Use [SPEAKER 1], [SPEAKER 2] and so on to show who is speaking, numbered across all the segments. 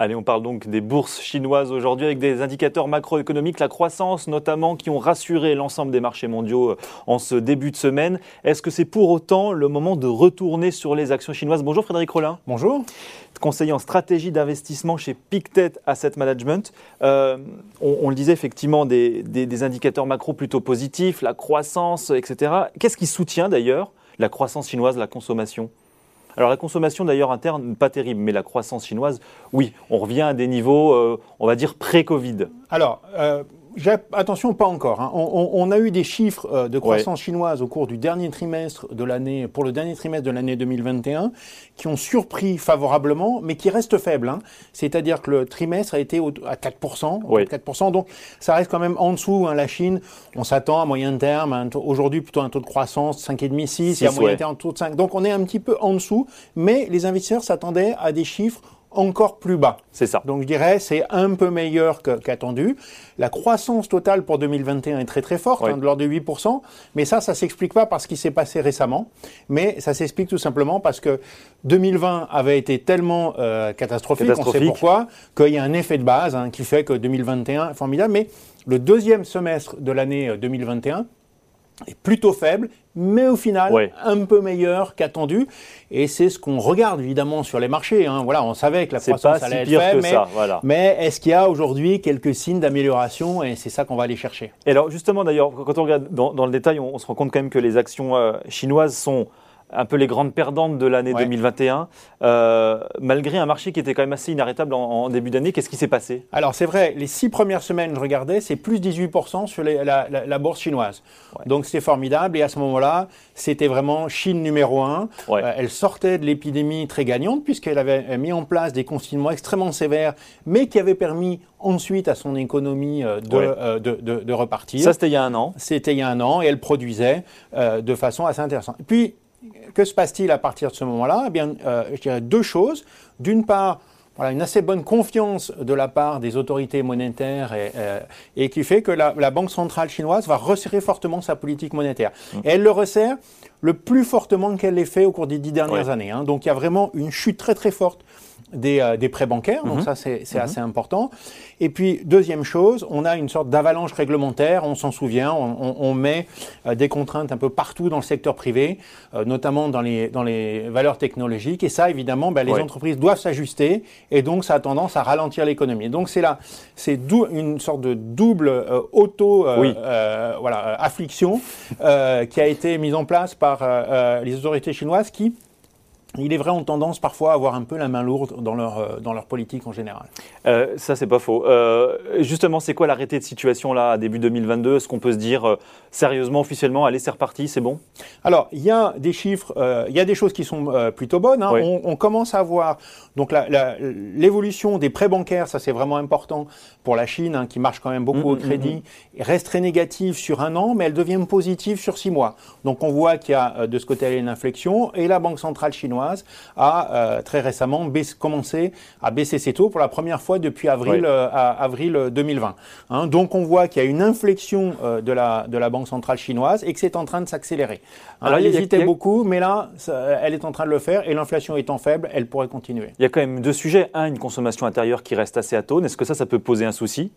[SPEAKER 1] Allez, on parle donc des bourses chinoises aujourd'hui avec des indicateurs macroéconomiques, la croissance notamment, qui ont rassuré l'ensemble des marchés mondiaux euh, en ce début de semaine. Est-ce que c'est pour autant le moment de retourner sur les actions chinoises? Bonjour Frédéric Rollin.
[SPEAKER 2] Bonjour.
[SPEAKER 1] Conseiller en stratégie d'investissement chez Pictet Asset Management. Euh, on, le disait effectivement des, des indicateurs macro plutôt positifs, la croissance, etc. Qu'est-ce qui soutient d'ailleurs la croissance chinoise, la consommation? Alors la consommation d'ailleurs interne, pas terrible, mais la croissance chinoise, oui, on revient à des niveaux, euh, on va dire, pré-Covid.
[SPEAKER 2] Euh, Attention, pas encore. Hein. On, a eu des chiffres euh, de croissance chinoise au cours du dernier trimestre de l'année, pour le dernier trimestre de l'année 2021, qui ont surpris favorablement, mais qui restent faibles. Hein. C'est-à-dire que le trimestre a été à 4%, 4%. Donc, ça reste quand même en dessous. Hein. La Chine, on s'attend à moyen terme, aujourd'hui plutôt un taux de croissance 5,5, 6, et à moyen terme un taux de 5. Donc, on est un petit peu en dessous, mais les investisseurs s'attendaient à des chiffres encore plus bas.
[SPEAKER 1] C'est ça.
[SPEAKER 2] Donc je dirais c'est un peu meilleur qu'attendu. la croissance totale pour 2021 est très très forte, hein, de l'ordre de 8%, mais ça, ça s'explique pas par ce qui s'est passé récemment, mais ça s'explique tout simplement parce que 2020 avait été tellement euh, catastrophique, on sait pourquoi, qu'il y a un effet de base hein, qui fait que 2021 est formidable, mais le deuxième semestre de l'année 2021 euh, est plutôt faible, mais au final un peu meilleur qu'attendu. Et c'est ce qu'on regarde évidemment sur les marchés. Hein. Voilà, on savait que la croissance allait être faible, mais, mais est-ce qu'il y a aujourd'hui quelques signes d'amélioration Et c'est ça qu'on va aller chercher?
[SPEAKER 1] Et alors justement d'ailleurs, quand on regarde dans, le détail, on, se rend compte quand même que les actions euh, chinoises sont un peu les grandes perdantes de l'année 2021, euh, malgré un marché qui était quand même assez inarrêtable en, début d'année. Qu'est-ce qui s'est passé?
[SPEAKER 2] Alors c'est vrai, les six premières semaines, je regardais, c'est plus 18% sur la, bourse chinoise. Donc c'est formidable et à ce moment-là, c'était vraiment Chine numéro un. Euh, elle sortait de l'épidémie très gagnante puisqu'elle avait mis en place des confinements extrêmement sévères, mais qui avaient permis ensuite à son économie euh, de, de, de, repartir.
[SPEAKER 1] Ça, c'était il y a un an.
[SPEAKER 2] C'était il y a un an et elle produisait de façon assez intéressante. puis, que se passe-t-il à partir de ce moment-là? Eh bien, euh, je dirais deux choses. D'une part, voilà, une assez bonne confiance de la part des autorités monétaires et, euh, et qui fait que la, la, Banque centrale chinoise va resserrer fortement sa politique monétaire. Mmh. Et elle le resserre le plus fortement qu'elle l'ait fait au cours des dix dernières années. Hein. Donc il y a vraiment une chute très très forte des, euh, des prêts bancaires, donc mhm. ça c'est mhm. assez important. Et puis deuxième chose, on a une sorte d'avalanche réglementaire, on s'en souvient, on, on, met euh, des contraintes un peu partout dans le secteur privé, euh, notamment dans les, dans les valeurs technologiques, et ça évidemment, ben, les entreprises doivent s'ajuster, et donc ça a tendance à ralentir l'économie. Donc c'est là, c'est une sorte de double auto voilà, affliction qui a été mise en place par les autorités chinoises qui il est vrai, ont tendance parfois à avoir un peu la main lourde dans leur, euh, dans leur politique en général.
[SPEAKER 1] Euh, ça, c'est pas faux. Euh, justement, c'est quoi l'arrêté de situation là, à début 2022 Est-ce qu'on peut se dire sérieusement, officiellement, allez, c'est reparti, c'est bon?
[SPEAKER 2] Alors, il y a des chiffres, il y a des choses qui sont plutôt bonnes. Hein. On, commence à voir donc l'évolution des prêts bancaires, ça c'est vraiment important pour la Chine, hein, qui marche quand même beaucoup mmh, au mmh, crédit, mmh. reste très négative sur un an, mais elle devient positive sur six mois. Donc, on voit qu'il y a de ce côté-là une inflexion, et la Banque centrale chinoise a euh, très récemment commencé à baisser ses taux pour la première fois depuis avril, euh, avril 2020. Hein. donc on voit qu'il y a une inflexion euh, de, la, de la Banque centrale chinoise et que c'est en train de s'accélérer. Alors, elle hésitait beaucoup, mais là, elle est en train de le faire et l'inflation étant faible, elle pourrait continuer.
[SPEAKER 1] Il y a quand même deux sujets. Un, une consommation intérieure qui reste assez atone. Est-ce que ça, ça peut poser un souci?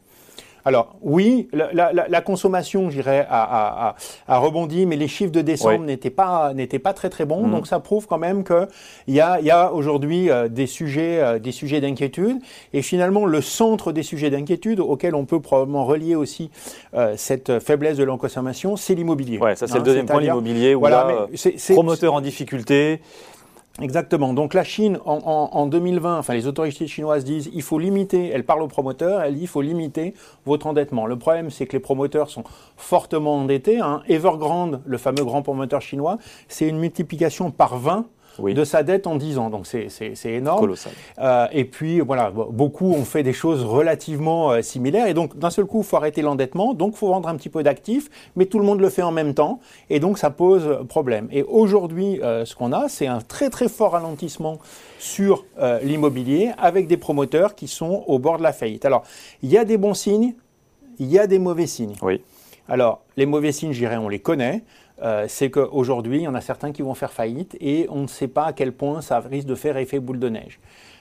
[SPEAKER 2] Alors oui, la, consommation, j'irais, a, rebondi, mais les chiffres de décembre n'étaient pas n'étaient pas très très bons. Mhm. Donc ça prouve quand même qu'il y a, y a aujourd'hui euh, des sujets euh, des sujets d'inquiétude. Et finalement, le centre des sujets d'inquiétude auquel on peut probablement relier aussi euh, cette faiblesse de la consommation, c'est l'immobilier.
[SPEAKER 1] Ouais, ça c'est le hein, deuxième point, l'immobilier. Voilà, promoteur en difficulté.
[SPEAKER 2] Exactement. Donc la Chine, en, 2020, enfin les autorités chinoises disent il faut limiter, elle parle aux promoteurs, elle dit il faut limiter votre endettement. Le problème, c'est que les promoteurs sont fortement endettés. Hein. Evergrande, le fameux grand promoteur chinois, c'est une multiplication par 20 de sa dette en 10 ans. Donc c'est énorme.
[SPEAKER 1] Colossal.
[SPEAKER 2] Euh, et puis voilà, beaucoup ont fait des choses relativement euh, similaires. Et donc d'un seul coup, il faut arrêter l'endettement. Donc il faut vendre un petit peu d'actifs, mais tout le monde le fait en même temps. Et donc ça pose problème. Et aujourd'hui, euh, ce qu'on a, c'est un très très fort ralentissement sur l'immobilier avec des promoteurs qui sont au bord de la faillite. Alors il y a des bons signes, il y a des mauvais signes.
[SPEAKER 1] Oui.
[SPEAKER 2] Alors, les mauvais signes, j'irais, on les connaît. Euh, c'est qu'aujourd'hui, il y en a certains qui vont faire faillite et on ne sait pas à quel point ça risque de faire effet boule de neige.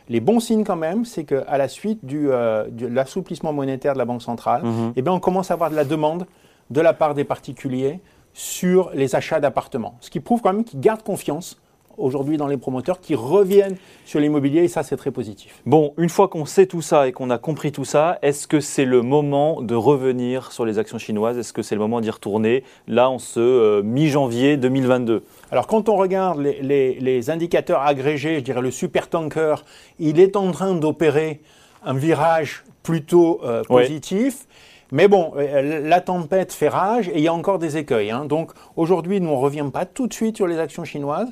[SPEAKER 2] les bons signes quand même, c'est qu'à la suite du, euh, de l'assouplissement monétaire de la Banque centrale,
[SPEAKER 1] Mhm.
[SPEAKER 2] eh bien, on commence à avoir de la demande de la part des particuliers sur les achats d'appartements. Ce qui prouve quand même qu'ils gardent confiance aujourd'hui dans les promoteurs, qui reviennent sur l'immobilier, et ça, c'est très positif.
[SPEAKER 1] Bon, une fois qu'on sait tout ça et qu'on a compris tout ça, est-ce que c'est le moment de revenir sur les actions chinoises? Est-ce que c'est le moment d'y retourner là en ce euh, mi-janvier 2022
[SPEAKER 2] Alors, quand on regarde les, les- les indicateurs agrégés, je dirais le supertanker, il est en train d'opérer un virage plutôt euh, positif. Mais bon, euh, la tempête fait rage et il y a encore des écueils. hein. Donc, aujourd'hui, nous, on ne revient pas tout de suite sur les actions chinoises.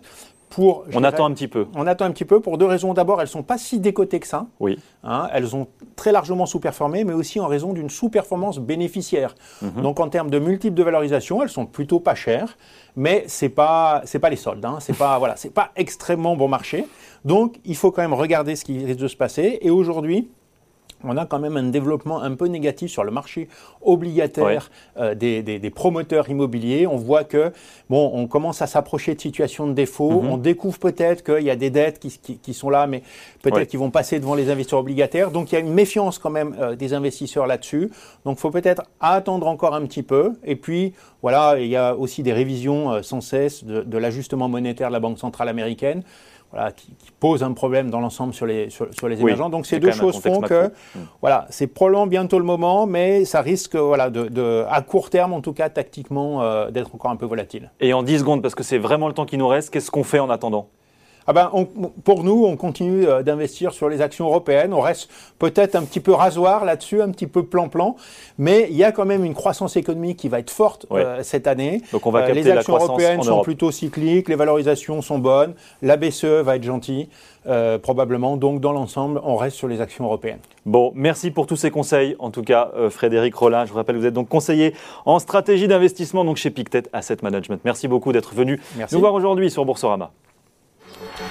[SPEAKER 2] Pour,
[SPEAKER 1] On
[SPEAKER 2] dirais-
[SPEAKER 1] attend un petit peu.
[SPEAKER 2] On attend un petit peu pour deux raisons. D'abord, elles ne sont pas si décotées que ça.
[SPEAKER 1] Oui.
[SPEAKER 2] Hein, elles ont très largement sous-performé, mais aussi en raison d'une sous-performance bénéficiaire.
[SPEAKER 1] Mhm.
[SPEAKER 2] Donc en termes de multiples de valorisation, elles sont plutôt pas chères, mais c'est pas c'est pas les soldes. Hein, c'est pas voilà, pas extrêmement bon marché. Donc il faut quand même regarder ce qui risque de se passer. Et aujourd'hui. On a quand même un développement un peu négatif sur le marché obligataire euh, des, des- des promoteurs immobiliers. On voit que bon, on commence à s'approcher de situations de défaut.
[SPEAKER 1] Mhm.
[SPEAKER 2] On découvre peut-être qu'il y a des dettes qui, qui- qui sont là, mais peut-être
[SPEAKER 1] Ouais.
[SPEAKER 2] qu'ils vont passer devant les investisseurs obligataires. Donc il y a une méfiance quand même euh, des investisseurs là-dessus. Donc il faut peut-être attendre encore un petit peu. Et puis voilà, il y a aussi des révisions euh, sans cesse de, de l'ajustement monétaire de la Banque centrale américaine. Voilà, qui, qui pose un problème dans l'ensemble sur les, sur, sur les
[SPEAKER 1] Oui,
[SPEAKER 2] émergents. Donc
[SPEAKER 1] c'est
[SPEAKER 2] ces deux choses font que.
[SPEAKER 1] Mm.
[SPEAKER 2] voilà, c'est probablement bientôt le moment, mais ça risque, voilà, de, de- à court terme, en tout cas tactiquement, euh, d'être encore un peu volatile.
[SPEAKER 1] Et en 10 secondes, parce que c'est vraiment le temps qui nous reste, qu'est-ce qu'on fait en attendant?
[SPEAKER 2] Ah ben, on- pour nous, on continue euh, d'investir sur les actions européennes. On reste peut-être un petit peu rasoir là-dessus, un petit peu plan-plan, mais il y a quand même une croissance économique qui va être forte
[SPEAKER 1] Ouais.
[SPEAKER 2] euh, cette année.
[SPEAKER 1] Donc on va
[SPEAKER 2] Euh,
[SPEAKER 1] capter
[SPEAKER 2] les
[SPEAKER 1] la
[SPEAKER 2] actions
[SPEAKER 1] croissance
[SPEAKER 2] européennes
[SPEAKER 1] en
[SPEAKER 2] sont plutôt cycliques, les valorisations sont bonnes, la BCE va être gentille, euh, probablement. Donc dans l'ensemble, on reste sur les actions européennes.
[SPEAKER 1] Bon, merci pour tous ces conseils. En tout cas, euh, Frédéric Rollin, je vous rappelle, vous êtes donc conseiller en stratégie d'investissement donc chez Pictet Asset Management. Merci beaucoup d'être venu
[SPEAKER 2] Merci.
[SPEAKER 1] nous voir aujourd'hui sur Boursorama. Thank you.